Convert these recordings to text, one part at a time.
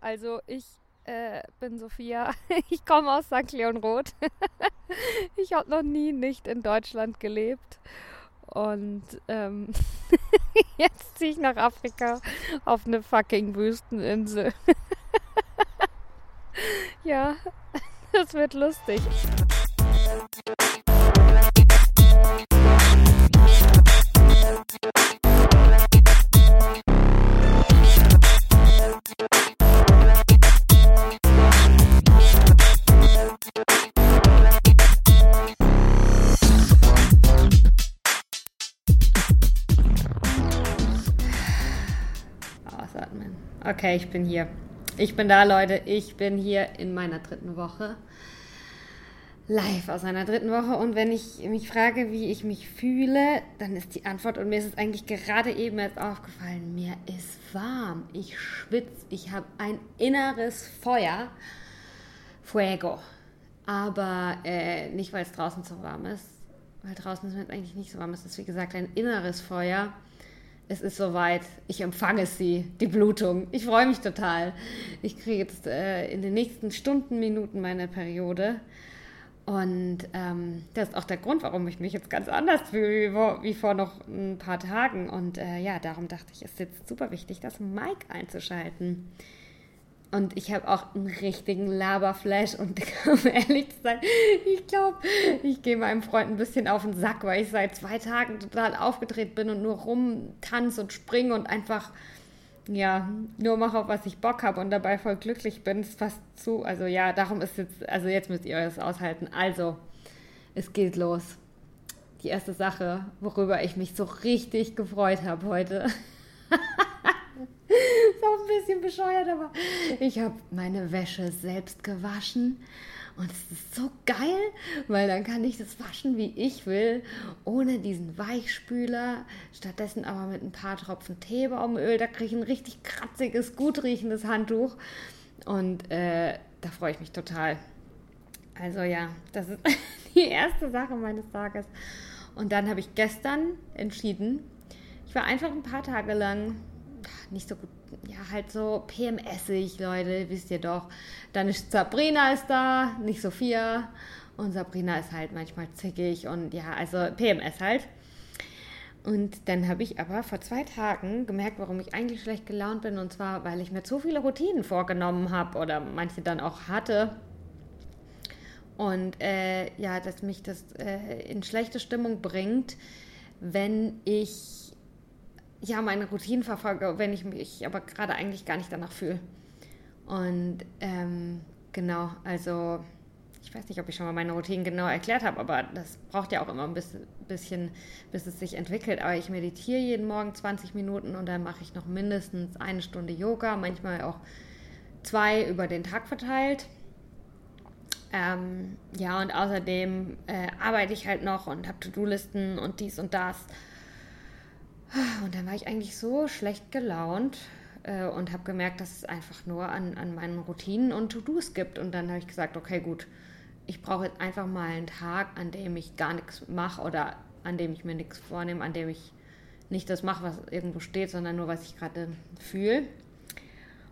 Also ich äh, bin Sophia. Ich komme aus St. Leon Roth. Ich habe noch nie nicht in Deutschland gelebt. Und ähm, jetzt ziehe ich nach Afrika auf eine fucking Wüsteninsel. ja, das wird lustig. Okay, ich bin hier. Ich bin da, Leute. Ich bin hier in meiner dritten Woche. Live aus einer dritten Woche. Und wenn ich mich frage, wie ich mich fühle, dann ist die Antwort, und mir ist es eigentlich gerade eben erst aufgefallen, mir ist warm. Ich schwitze. Ich habe ein inneres Feuer. Fuego. Aber äh, nicht, weil es draußen so warm ist. Weil draußen ist es eigentlich nicht so warm. Es ist, wie gesagt, ein inneres Feuer es ist soweit, ich empfange sie, die Blutung. Ich freue mich total. Ich kriege jetzt äh, in den nächsten Stunden, Minuten meine Periode. Und ähm, das ist auch der Grund, warum ich mich jetzt ganz anders fühle wie vor, wie vor noch ein paar Tagen. Und äh, ja, darum dachte ich, es ist jetzt super wichtig, das Mic einzuschalten. Und ich habe auch einen richtigen Laberflash und um ehrlich zu sein, ich glaube, ich gehe meinem Freund ein bisschen auf den Sack, weil ich seit zwei Tagen total aufgedreht bin und nur rumtanze und springe und einfach, ja, nur mache, auf was ich Bock habe und dabei voll glücklich bin. ist fast zu, also ja, darum ist jetzt, also jetzt müsst ihr das aushalten. Also, es geht los. Die erste Sache, worüber ich mich so richtig gefreut habe heute. ist auch ein bisschen bescheuert, aber ich habe meine Wäsche selbst gewaschen. Und es ist so geil, weil dann kann ich das waschen, wie ich will, ohne diesen Weichspüler. Stattdessen aber mit ein paar Tropfen Teebaumöl. Da kriege ich ein richtig kratziges, gut riechendes Handtuch. Und äh, da freue ich mich total. Also ja, das ist die erste Sache meines Tages. Und dann habe ich gestern entschieden, ich war einfach ein paar Tage lang nicht so gut, ja, halt so PMSig, Leute, wisst ihr doch. Dann ist Sabrina ist da, nicht Sophia. Und Sabrina ist halt manchmal zickig und ja, also PMS halt. Und dann habe ich aber vor zwei Tagen gemerkt, warum ich eigentlich schlecht gelaunt bin. Und zwar, weil ich mir zu viele Routinen vorgenommen habe oder manche dann auch hatte. Und äh, ja, dass mich das äh, in schlechte Stimmung bringt, wenn ich ja, meine Routinen verfolge, wenn ich mich aber gerade eigentlich gar nicht danach fühle. Und ähm, genau, also ich weiß nicht, ob ich schon mal meine Routinen genau erklärt habe, aber das braucht ja auch immer ein bisschen, bis es sich entwickelt. Aber ich meditiere jeden Morgen 20 Minuten und dann mache ich noch mindestens eine Stunde Yoga, manchmal auch zwei über den Tag verteilt. Ähm, ja, und außerdem äh, arbeite ich halt noch und habe To-Do-Listen und dies und das. Und dann war ich eigentlich so schlecht gelaunt äh, und habe gemerkt, dass es einfach nur an, an meinen Routinen und To-Dos gibt. Und dann habe ich gesagt, okay, gut, ich brauche jetzt einfach mal einen Tag, an dem ich gar nichts mache oder an dem ich mir nichts vornehme, an dem ich nicht das mache, was irgendwo steht, sondern nur, was ich gerade fühle.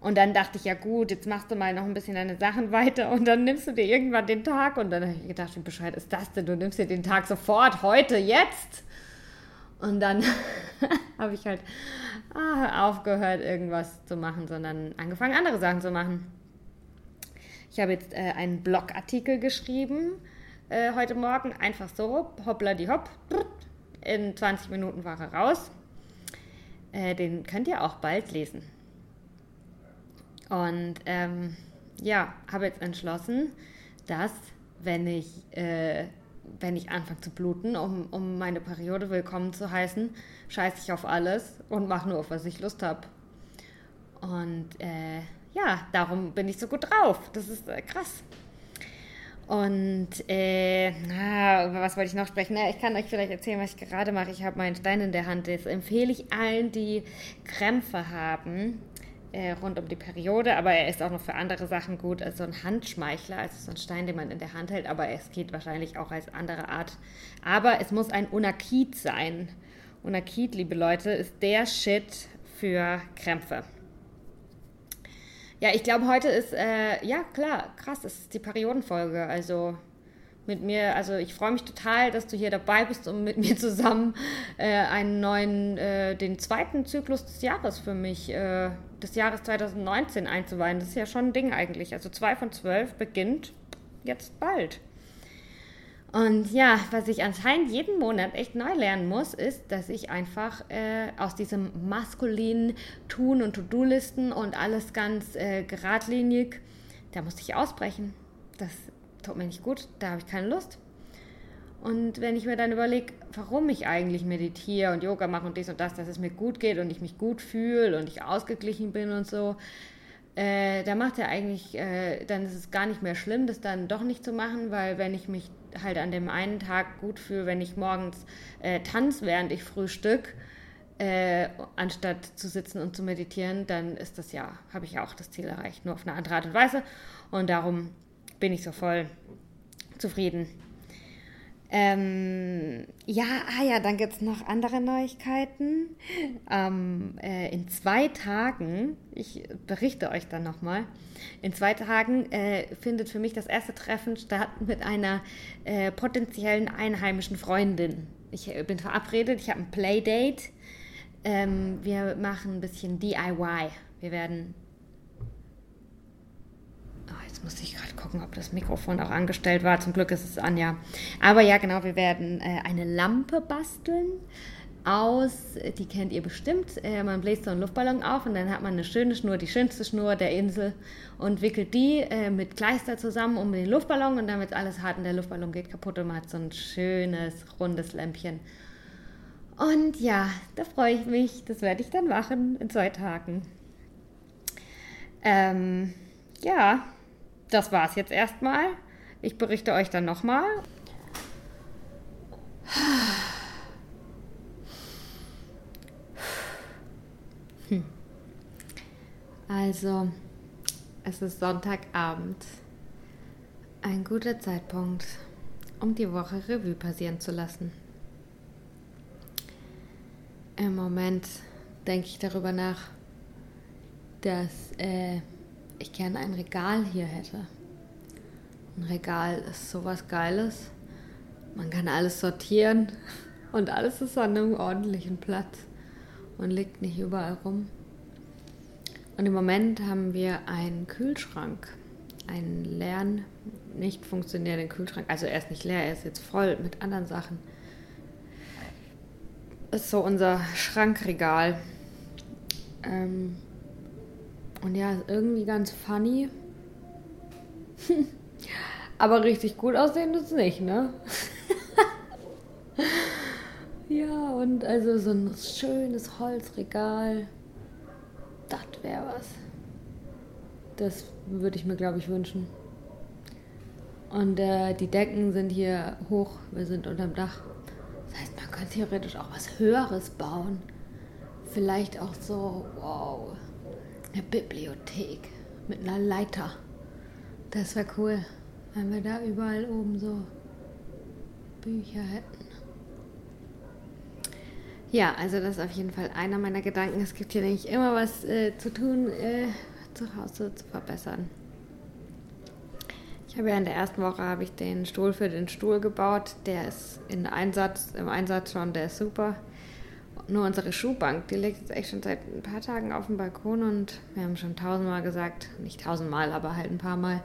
Und dann dachte ich, ja gut, jetzt machst du mal noch ein bisschen deine Sachen weiter und dann nimmst du dir irgendwann den Tag. Und dann habe ich gedacht, wie bescheuert ist das denn? Du nimmst dir den Tag sofort, heute, jetzt. Und dann habe ich halt ah, aufgehört, irgendwas zu machen, sondern angefangen, andere Sachen zu machen. Ich habe jetzt äh, einen Blogartikel geschrieben äh, heute Morgen, einfach so, hoppla die hopp. In 20 Minuten war er raus. Äh, den könnt ihr auch bald lesen. Und ähm, ja, habe jetzt entschlossen, dass wenn ich äh, wenn ich anfange zu bluten, um, um meine Periode willkommen zu heißen, scheiße ich auf alles und mache nur auf, was ich Lust habe. Und äh, ja, darum bin ich so gut drauf. Das ist äh, krass. Und äh, na, über was wollte ich noch sprechen? Na, ich kann euch vielleicht erzählen, was ich gerade mache. Ich habe meinen Stein in der Hand. Das empfehle ich allen, die Krämpfe haben äh, rund um die Periode, aber er ist auch noch für andere Sachen gut. Also ein Handschmeichler, also so ein Stein, den man in der Hand hält, aber es geht wahrscheinlich auch als andere Art. Aber es muss ein Unakit sein. Unakit, liebe Leute, ist der Shit für Krämpfe. Ja, ich glaube, heute ist, äh, ja klar, krass, es ist die Periodenfolge. Also mit mir, also ich freue mich total, dass du hier dabei bist, um mit mir zusammen äh, einen neuen, äh, den zweiten Zyklus des Jahres für mich, äh, des Jahres 2019 einzuweihen. Das ist ja schon ein Ding eigentlich. Also zwei von zwölf beginnt jetzt bald. Und ja, was ich anscheinend jeden Monat echt neu lernen muss, ist, dass ich einfach äh, aus diesem maskulinen Tun und To-Do-Listen und alles ganz äh, geradlinig, da musste ich ausbrechen. Das tut mir nicht gut, da habe ich keine Lust. Und wenn ich mir dann überlege, warum ich eigentlich meditiere und Yoga mache und dies und das, dass es mir gut geht und ich mich gut fühle und ich ausgeglichen bin und so, äh, da macht er eigentlich, äh, dann ist es gar nicht mehr schlimm, das dann doch nicht zu machen, weil wenn ich mich halt an dem einen Tag gut fühle, wenn ich morgens äh, tanze, während ich frühstück, äh, anstatt zu sitzen und zu meditieren, dann ist das ja, habe ich ja auch das Ziel erreicht, nur auf eine andere Art und Weise. Und darum bin ich so voll zufrieden. Ähm, ja, ah ja, dann gibt es noch andere Neuigkeiten. Ähm, äh, in zwei Tagen, ich berichte euch dann nochmal, in zwei Tagen äh, findet für mich das erste Treffen statt mit einer äh, potenziellen einheimischen Freundin. Ich bin verabredet, ich habe ein Playdate. Ähm, wir machen ein bisschen DIY. Wir werden Jetzt muss ich gerade gucken, ob das Mikrofon auch angestellt war. Zum Glück ist es an, ja. Aber ja, genau, wir werden äh, eine Lampe basteln aus, die kennt ihr bestimmt. Äh, man bläst so einen Luftballon auf und dann hat man eine schöne Schnur, die schönste Schnur der Insel und wickelt die äh, mit Kleister zusammen um den Luftballon und damit alles hart und der Luftballon geht kaputt und man hat so ein schönes, rundes Lämpchen. Und ja, da freue ich mich. Das werde ich dann machen in zwei Tagen. Ähm, ja, das war es jetzt erstmal. Ich berichte euch dann nochmal. Hm. Also, es ist Sonntagabend. Ein guter Zeitpunkt, um die Woche Revue passieren zu lassen. Im Moment denke ich darüber nach, dass äh, ich gerne ein Regal hier hätte. Ein Regal ist sowas Geiles. Man kann alles sortieren und alles ist an einem ordentlichen Platz und liegt nicht überall rum. Und im Moment haben wir einen Kühlschrank, einen leeren, nicht funktionierenden Kühlschrank. Also er ist nicht leer, er ist jetzt voll mit anderen Sachen. Ist so unser Schrankregal. Ähm, und ja, ist irgendwie ganz funny. Aber richtig gut aussehen ist es nicht, ne? ja, und also so ein schönes Holzregal. Das wäre was. Das würde ich mir, glaube ich, wünschen. Und äh, die Decken sind hier hoch. Wir sind unterm Dach. Das heißt, man könnte theoretisch auch was Höheres bauen. Vielleicht auch so, wow, eine Bibliothek mit einer Leiter. Das wäre cool, wenn wir da überall oben so Bücher hätten. Ja, also das ist auf jeden Fall einer meiner Gedanken. Es gibt hier nämlich immer was äh, zu tun, äh, zu Hause zu verbessern. Ich habe ja in der ersten Woche habe ich den Stuhl für den Stuhl gebaut. Der ist in Einsatz, im Einsatz schon, der ist super. Nur unsere Schuhbank, die liegt jetzt echt schon seit ein paar Tagen auf dem Balkon und wir haben schon tausendmal gesagt, nicht tausendmal, aber halt ein paar Mal,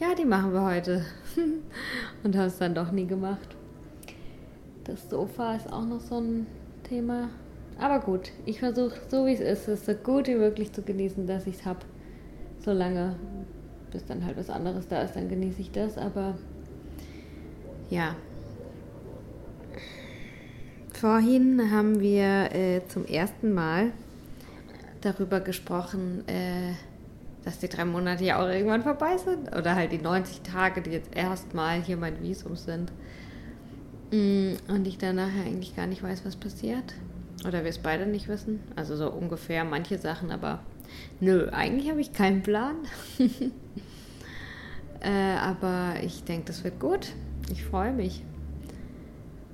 ja, die machen wir heute. und haben es dann doch nie gemacht. Das Sofa ist auch noch so ein Thema. Aber gut, ich versuche, so wie es ist, es so gut wie möglich zu genießen, dass ich es habe. Solange, bis dann halt was anderes da ist, dann genieße ich das. Aber ja, Vorhin haben wir äh, zum ersten Mal darüber gesprochen, äh, dass die drei Monate ja auch irgendwann vorbei sind. Oder halt die 90 Tage, die jetzt erstmal hier mein Visum sind. Mm, und ich dann nachher eigentlich gar nicht weiß, was passiert. Oder wir es beide nicht wissen. Also so ungefähr manche Sachen, aber nö, eigentlich habe ich keinen Plan. äh, aber ich denke, das wird gut. Ich freue mich.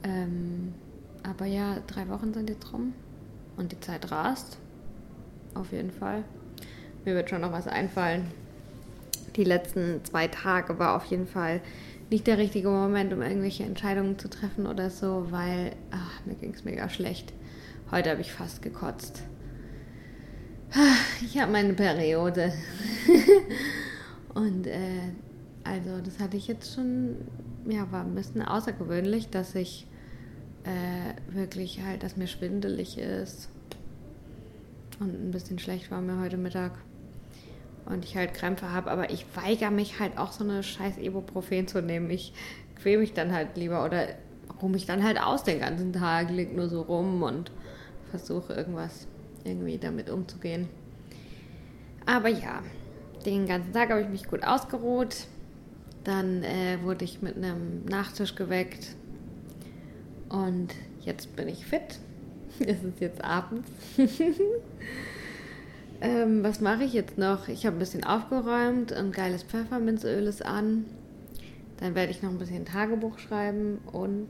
Ähm, aber ja, drei Wochen sind jetzt rum und die Zeit rast. Auf jeden Fall. mir wird schon noch was einfallen. Die letzten zwei Tage war auf jeden Fall nicht der richtige Moment, um irgendwelche Entscheidungen zu treffen oder so, weil ach, mir ging es mega schlecht. Heute habe ich fast gekotzt. Ich habe meine Periode. Und äh, also das hatte ich jetzt schon, ja, war ein bisschen außergewöhnlich, dass ich äh, wirklich halt, dass mir schwindelig ist. Und ein bisschen schlecht war mir heute Mittag. Und ich halt Krämpfe habe, aber ich weigere mich halt auch so eine scheiß Ibuprofen zu nehmen. Ich quäle mich dann halt lieber oder ruhe mich dann halt aus den ganzen Tag, lieg nur so rum und versuche irgendwas irgendwie damit umzugehen. Aber ja, den ganzen Tag habe ich mich gut ausgeruht. Dann äh, wurde ich mit einem Nachtisch geweckt. Und jetzt bin ich fit. Es ist jetzt abends. ähm, was mache ich jetzt noch? Ich habe ein bisschen aufgeräumt und geiles Pfefferminzöl ist an. Dann werde ich noch ein bisschen Tagebuch schreiben und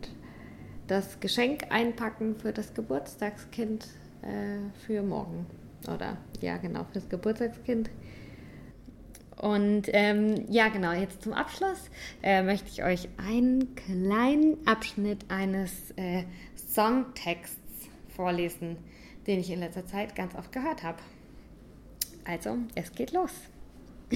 das Geschenk einpacken für das Geburtstagskind äh, für morgen. Oder ja, genau, für das Geburtstagskind. Und ähm, ja, genau, jetzt zum Abschluss äh, möchte ich euch einen kleinen Abschnitt eines äh, Songtexts vorlesen, den ich in letzter Zeit ganz oft gehört habe. Also, es geht los.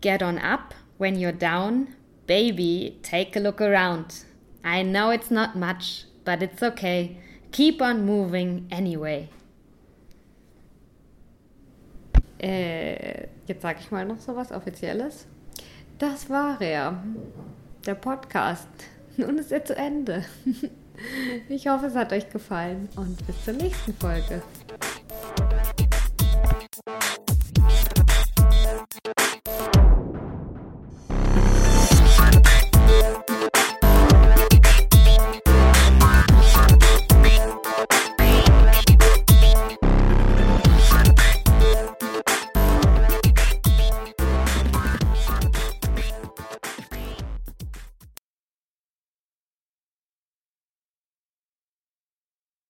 Get on up when you're down, baby, take a look around. I know it's not much, but it's okay. Keep on moving anyway. Äh, jetzt sage ich mal noch so was Offizielles. Das war er, der Podcast. Nun ist er zu Ende. Ich hoffe, es hat euch gefallen und bis zur nächsten Folge.